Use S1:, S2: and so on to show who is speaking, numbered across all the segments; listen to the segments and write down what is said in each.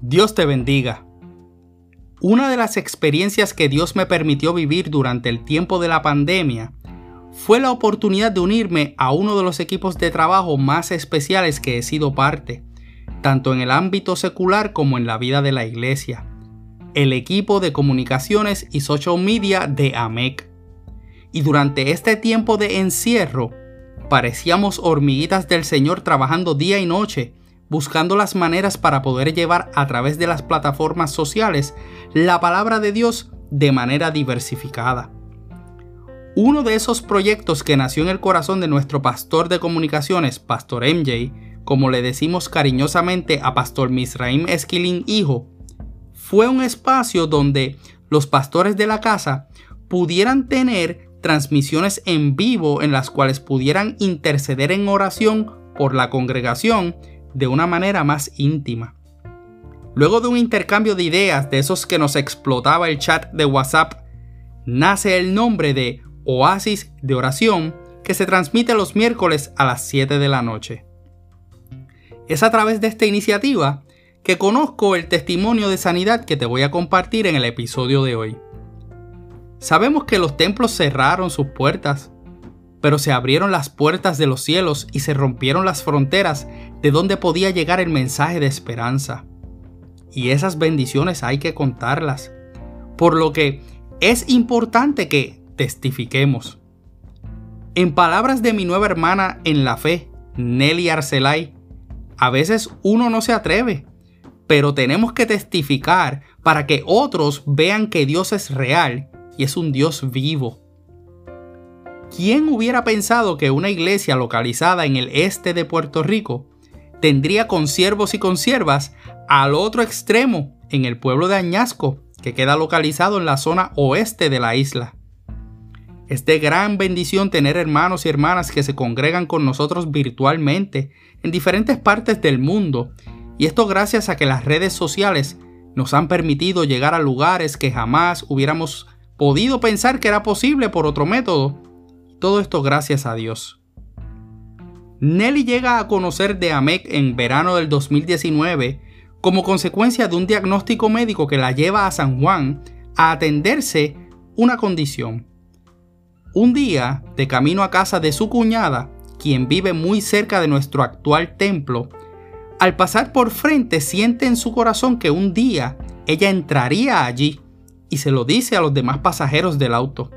S1: Dios te bendiga. Una de las experiencias que Dios me permitió vivir durante el tiempo de la pandemia fue la oportunidad de unirme a uno de los equipos de trabajo más especiales que he sido parte, tanto en el ámbito secular como en la vida de la iglesia, el equipo de comunicaciones y social media de AMEC. Y durante este tiempo de encierro, parecíamos hormiguitas del Señor trabajando día y noche buscando las maneras para poder llevar a través de las plataformas sociales la palabra de Dios de manera diversificada. Uno de esos proyectos que nació en el corazón de nuestro pastor de comunicaciones, Pastor MJ, como le decimos cariñosamente a Pastor Misraim Esquilín Hijo, fue un espacio donde los pastores de la casa pudieran tener transmisiones en vivo en las cuales pudieran interceder en oración por la congregación de una manera más íntima. Luego de un intercambio de ideas de esos que nos explotaba el chat de WhatsApp, nace el nombre de Oasis de Oración que se transmite los miércoles a las 7 de la noche. Es a través de esta iniciativa que conozco el testimonio de sanidad que te voy a compartir en el episodio de hoy. Sabemos que los templos cerraron sus puertas, pero se abrieron las puertas de los cielos y se rompieron las fronteras de donde podía llegar el mensaje de esperanza. Y esas bendiciones hay que contarlas. Por lo que es importante que testifiquemos. En palabras de mi nueva hermana en la fe, Nelly Arcelay, a veces uno no se atreve, pero tenemos que testificar para que otros vean que Dios es real y es un Dios vivo ¿Quién hubiera pensado que una iglesia localizada en el este de Puerto Rico tendría consiervos y consiervas al otro extremo, en el pueblo de Añasco, que queda localizado en la zona oeste de la isla? Es de gran bendición tener hermanos y hermanas que se congregan con nosotros virtualmente en diferentes partes del mundo, y esto gracias a que las redes sociales nos han permitido llegar a lugares que jamás hubiéramos podido pensar que era posible por otro método, todo esto gracias a Dios. Nelly llega a conocer de Amec en verano del 2019 como consecuencia de un diagnóstico médico que la lleva a San Juan a atenderse una condición. Un día, de camino a casa de su cuñada, quien vive muy cerca de nuestro actual templo, al pasar por frente siente en su corazón que un día ella entraría allí y se lo dice a los demás pasajeros del auto.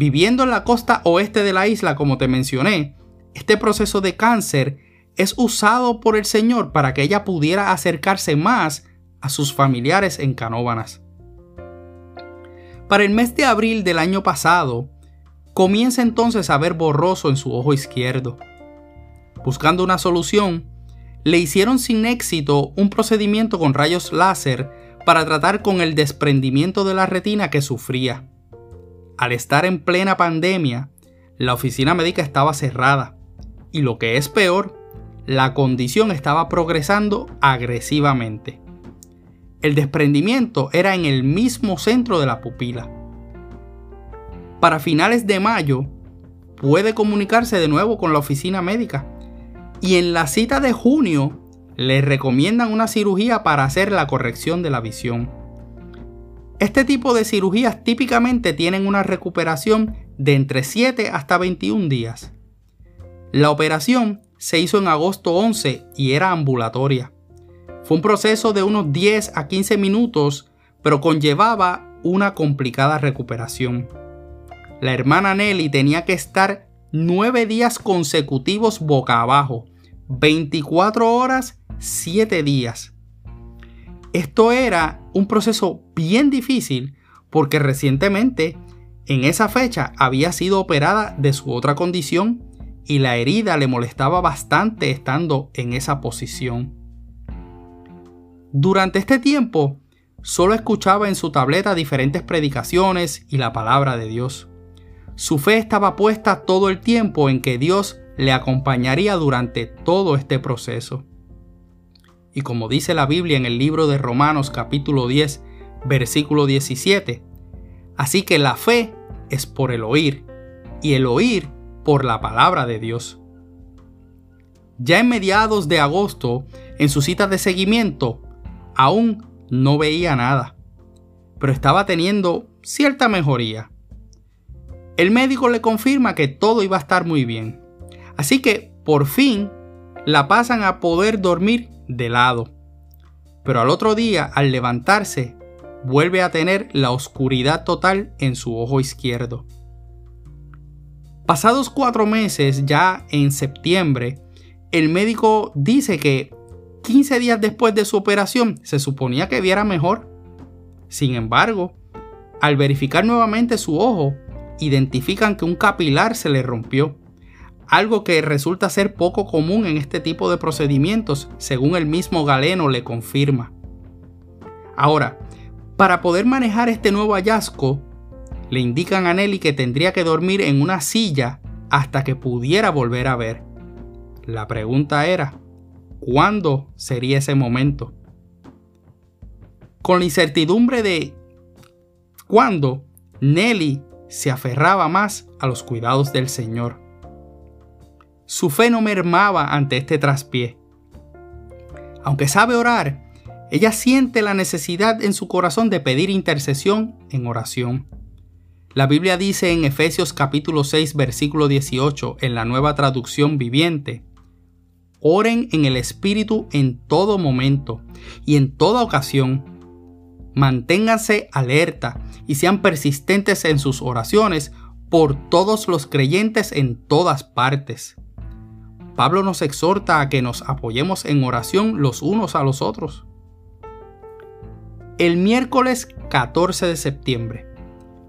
S1: Viviendo en la costa oeste de la isla, como te mencioné, este proceso de cáncer es usado por el Señor para que ella pudiera acercarse más a sus familiares en Canóbanas. Para el mes de abril del año pasado, comienza entonces a ver borroso en su ojo izquierdo. Buscando una solución, le hicieron sin éxito un procedimiento con rayos láser para tratar con el desprendimiento de la retina que sufría al estar en plena pandemia, la oficina médica estaba cerrada y lo que es peor, la condición estaba progresando agresivamente. El desprendimiento era en el mismo centro de la pupila. Para finales de mayo, puede comunicarse de nuevo con la oficina médica y en la cita de junio le recomiendan una cirugía para hacer la corrección de la visión. Este tipo de cirugías típicamente tienen una recuperación de entre 7 hasta 21 días. La operación se hizo en agosto 11 y era ambulatoria. Fue un proceso de unos 10 a 15 minutos, pero conllevaba una complicada recuperación. La hermana Nelly tenía que estar 9 días consecutivos boca abajo, 24 horas, 7 días. Esto era un proceso bien difícil porque recientemente en esa fecha había sido operada de su otra condición y la herida le molestaba bastante estando en esa posición. Durante este tiempo solo escuchaba en su tableta diferentes predicaciones y la palabra de Dios. Su fe estaba puesta todo el tiempo en que Dios le acompañaría durante todo este proceso. Y como dice la Biblia en el libro de Romanos capítulo 10, versículo 17, así que la fe es por el oír, y el oír por la palabra de Dios. Ya en mediados de agosto, en su cita de seguimiento, aún no veía nada, pero estaba teniendo cierta mejoría. El médico le confirma que todo iba a estar muy bien, así que por fin la pasan a poder dormir de lado. Pero al otro día, al levantarse, vuelve a tener la oscuridad total en su ojo izquierdo. Pasados cuatro meses, ya en septiembre, el médico dice que 15 días después de su operación se suponía que viera mejor. Sin embargo, al verificar nuevamente su ojo, identifican que un capilar se le rompió, algo que resulta ser poco común en este tipo de procedimientos, según el mismo Galeno le confirma. Ahora, para poder manejar este nuevo hallazgo, le indican a Nelly que tendría que dormir en una silla hasta que pudiera volver a ver. La pregunta era, ¿cuándo sería ese momento? Con la incertidumbre de cuándo, Nelly se aferraba más a los cuidados del Señor. Su fe no mermaba ante este traspié. Aunque sabe orar, ella siente la necesidad en su corazón de pedir intercesión en oración. La Biblia dice en Efesios capítulo 6 versículo 18 en la nueva traducción viviente, Oren en el Espíritu en todo momento y en toda ocasión. Manténganse alerta y sean persistentes en sus oraciones por todos los creyentes en todas partes. Pablo nos exhorta a que nos apoyemos en oración los unos a los otros. El miércoles 14 de septiembre,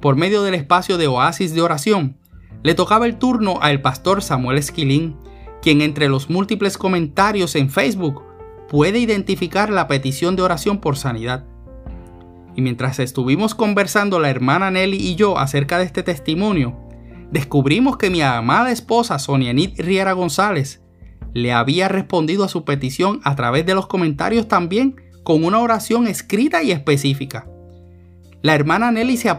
S1: por medio del espacio de oasis de oración, le tocaba el turno al pastor Samuel Esquilín quien entre los múltiples comentarios en Facebook puede identificar la petición de oración por sanidad. Y mientras estuvimos conversando la hermana Nelly y yo acerca de este testimonio, descubrimos que mi amada esposa Sonia Nit Riera González le había respondido a su petición a través de los comentarios también con una oración escrita y específica. La hermana Nelly se,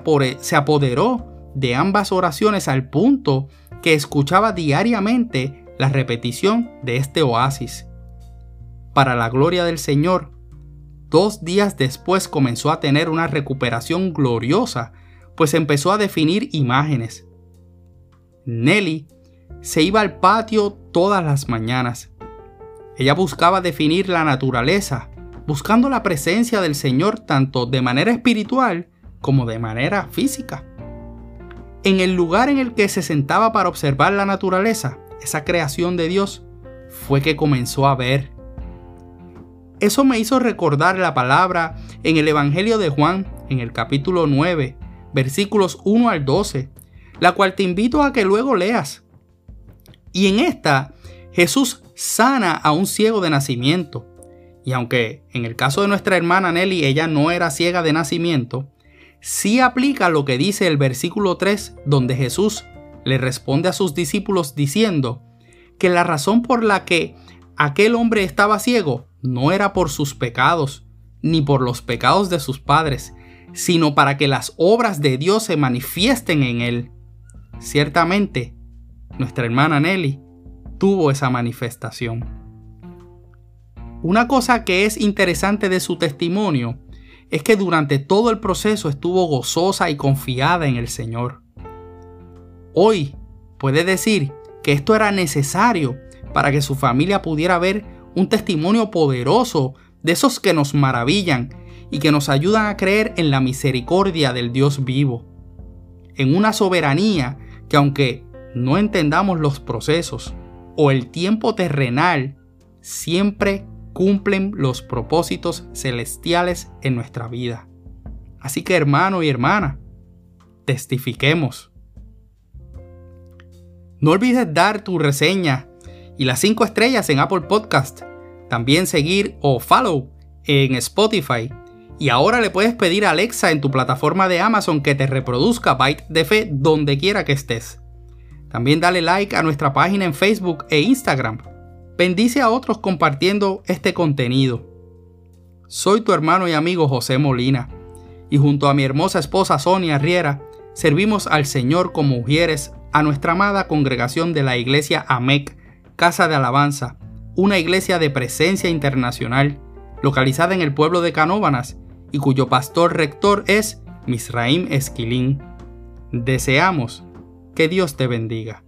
S1: se apoderó de ambas oraciones al punto que escuchaba diariamente la repetición de este oasis. Para la gloria del Señor, dos días después comenzó a tener una recuperación gloriosa, pues empezó a definir imágenes. Nelly se iba al patio todas las mañanas. Ella buscaba definir la naturaleza, buscando la presencia del Señor tanto de manera espiritual como de manera física. En el lugar en el que se sentaba para observar la naturaleza, esa creación de Dios, fue que comenzó a ver. Eso me hizo recordar la palabra en el Evangelio de Juan, en el capítulo 9, versículos 1 al 12, la cual te invito a que luego leas. Y en esta, Jesús sana a un ciego de nacimiento. Y aunque en el caso de nuestra hermana Nelly ella no era ciega de nacimiento, sí aplica lo que dice el versículo 3 donde Jesús le responde a sus discípulos diciendo que la razón por la que aquel hombre estaba ciego no era por sus pecados, ni por los pecados de sus padres, sino para que las obras de Dios se manifiesten en él. Ciertamente, nuestra hermana Nelly tuvo esa manifestación. Una cosa que es interesante de su testimonio es que durante todo el proceso estuvo gozosa y confiada en el Señor. Hoy puede decir que esto era necesario para que su familia pudiera ver un testimonio poderoso de esos que nos maravillan y que nos ayudan a creer en la misericordia del Dios vivo, en una soberanía que aunque no entendamos los procesos o el tiempo terrenal, siempre cumplen los propósitos celestiales en nuestra vida. Así que hermano y hermana, testifiquemos no olvides dar tu reseña y las 5 estrellas en Apple Podcast. También seguir o follow en Spotify. Y ahora le puedes pedir a Alexa en tu plataforma de Amazon que te reproduzca Byte de Fe donde quiera que estés. También dale like a nuestra página en Facebook e Instagram. Bendice a otros compartiendo este contenido. Soy tu hermano y amigo José Molina y junto a mi hermosa esposa Sonia Riera servimos al Señor como mujeres a nuestra amada congregación de la iglesia AMEC, Casa de Alabanza, una iglesia de presencia internacional, localizada en el pueblo de Canóbanas y cuyo pastor rector es Misraim Esquilín. Deseamos que Dios te bendiga.